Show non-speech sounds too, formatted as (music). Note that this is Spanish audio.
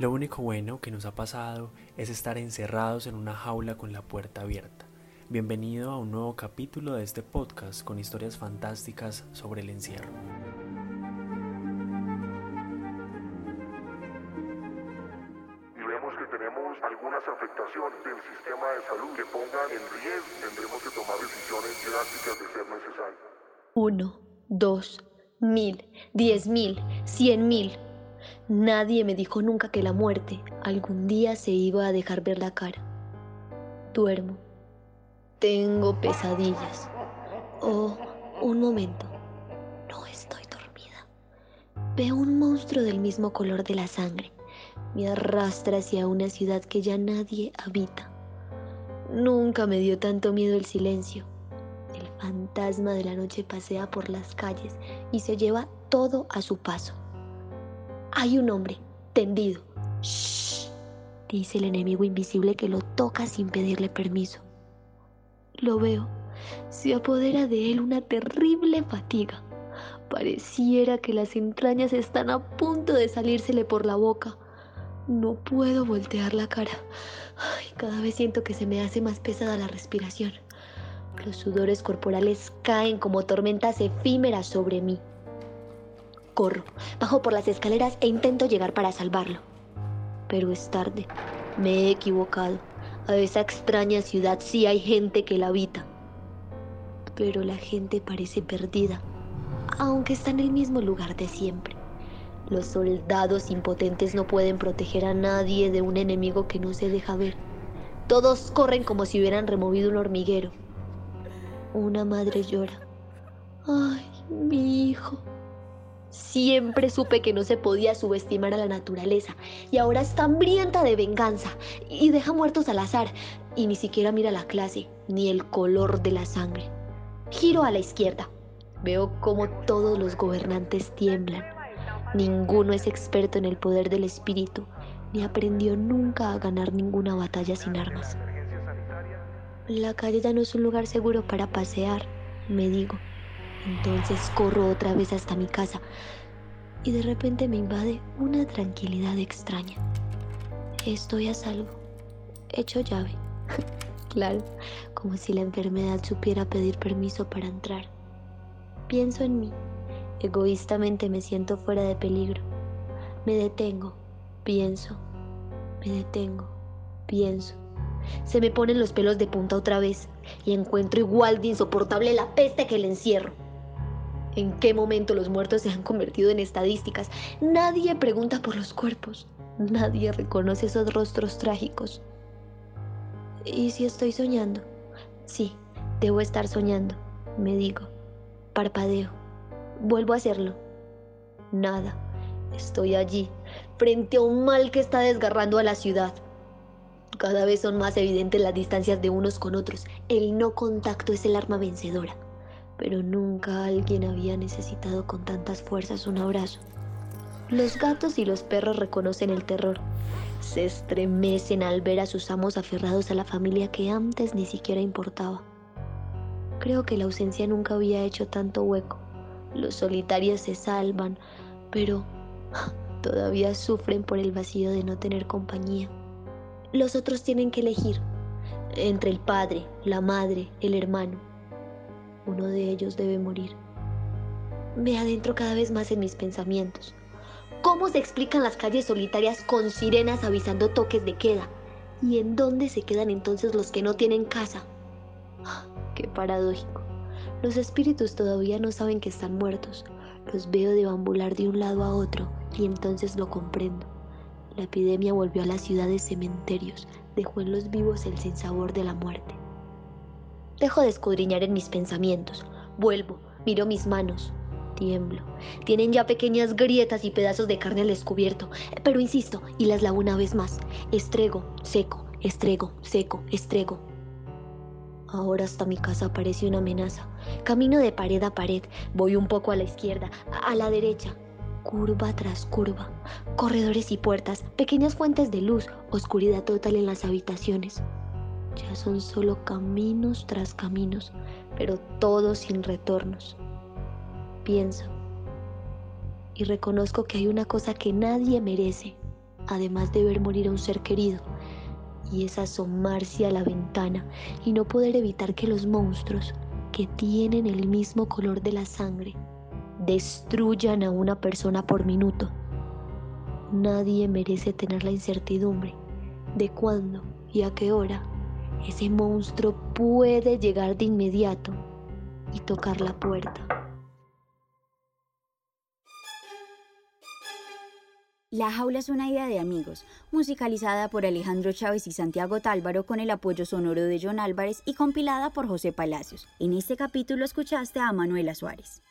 Lo único bueno que nos ha pasado es estar encerrados en una jaula con la puerta abierta. Bienvenido a un nuevo capítulo de este podcast con historias fantásticas sobre el encierro. y vemos que tenemos algunas afectaciones del sistema de salud que pongan en riesgo, tendremos que tomar decisiones drásticas de ser necesario. Uno, dos, mil, diez mil, cien mil. Nadie me dijo nunca que la muerte algún día se iba a dejar ver la cara. Duermo. Tengo pesadillas. Oh, un momento. No estoy dormida. Veo un monstruo del mismo color de la sangre. Me arrastra hacia una ciudad que ya nadie habita. Nunca me dio tanto miedo el silencio. El fantasma de la noche pasea por las calles y se lleva todo a su paso. Hay un hombre tendido. Shh, dice el enemigo invisible que lo toca sin pedirle permiso. Lo veo. Se apodera de él una terrible fatiga. Pareciera que las entrañas están a punto de salírsele por la boca. No puedo voltear la cara. Cada vez siento que se me hace más pesada la respiración. Los sudores corporales caen como tormentas efímeras sobre mí. Corro, bajo por las escaleras e intento llegar para salvarlo. Pero es tarde. Me he equivocado. A esa extraña ciudad sí hay gente que la habita. Pero la gente parece perdida, aunque está en el mismo lugar de siempre. Los soldados impotentes no pueden proteger a nadie de un enemigo que no se deja ver. Todos corren como si hubieran removido un hormiguero. Una madre llora. Ay, mi hijo. Siempre supe que no se podía subestimar a la naturaleza y ahora está hambrienta de venganza y deja muertos al azar y ni siquiera mira la clase ni el color de la sangre. Giro a la izquierda. Veo cómo todos los gobernantes tiemblan. Ninguno es experto en el poder del espíritu ni aprendió nunca a ganar ninguna batalla sin armas. La calle no es un lugar seguro para pasear, me digo. Entonces corro otra vez hasta mi casa y de repente me invade una tranquilidad extraña. Estoy a salvo. Hecho llave. (laughs) claro, como si la enfermedad supiera pedir permiso para entrar. Pienso en mí. Egoístamente me siento fuera de peligro. Me detengo. Pienso. Me detengo. Pienso. Se me ponen los pelos de punta otra vez y encuentro igual de insoportable la peste que el encierro. ¿En qué momento los muertos se han convertido en estadísticas? Nadie pregunta por los cuerpos. Nadie reconoce esos rostros trágicos. ¿Y si estoy soñando? Sí, debo estar soñando, me digo. Parpadeo. Vuelvo a hacerlo. Nada. Estoy allí, frente a un mal que está desgarrando a la ciudad. Cada vez son más evidentes las distancias de unos con otros. El no contacto es el arma vencedora pero nunca alguien había necesitado con tantas fuerzas un abrazo. Los gatos y los perros reconocen el terror. Se estremecen al ver a sus amos aferrados a la familia que antes ni siquiera importaba. Creo que la ausencia nunca había hecho tanto hueco. Los solitarios se salvan, pero (laughs) todavía sufren por el vacío de no tener compañía. Los otros tienen que elegir entre el padre, la madre, el hermano uno de ellos debe morir. Me adentro cada vez más en mis pensamientos. ¿Cómo se explican las calles solitarias con sirenas avisando toques de queda? ¿Y en dónde se quedan entonces los que no tienen casa? Ah, qué paradójico. Los espíritus todavía no saben que están muertos. Los veo deambular de un lado a otro y entonces lo comprendo. La epidemia volvió a las ciudades cementerios, dejó en los vivos el sinsabor de la muerte. Dejo de escudriñar en mis pensamientos. Vuelvo, miro mis manos. Tiemblo. Tienen ya pequeñas grietas y pedazos de carne al descubierto. Pero insisto y las lavo una vez más. Estrego, seco, estrego, seco, estrego. Ahora hasta mi casa parece una amenaza. Camino de pared a pared. Voy un poco a la izquierda, a la derecha. Curva tras curva. Corredores y puertas. Pequeñas fuentes de luz. Oscuridad total en las habitaciones. Ya son solo caminos tras caminos, pero todos sin retornos. Pienso y reconozco que hay una cosa que nadie merece. además de ver morir a un ser querido, y es asomarse a la ventana y no poder evitar que los monstruos, que tienen el mismo color de la sangre, destruyan a una persona por minuto. Nadie merece tener la incertidumbre de cuándo y a qué hora ese monstruo puede llegar de inmediato y tocar la puerta. La jaula es una idea de amigos, musicalizada por Alejandro Chávez y Santiago Tálvaro con el apoyo sonoro de John Álvarez y compilada por José Palacios. En este capítulo escuchaste a Manuela Suárez.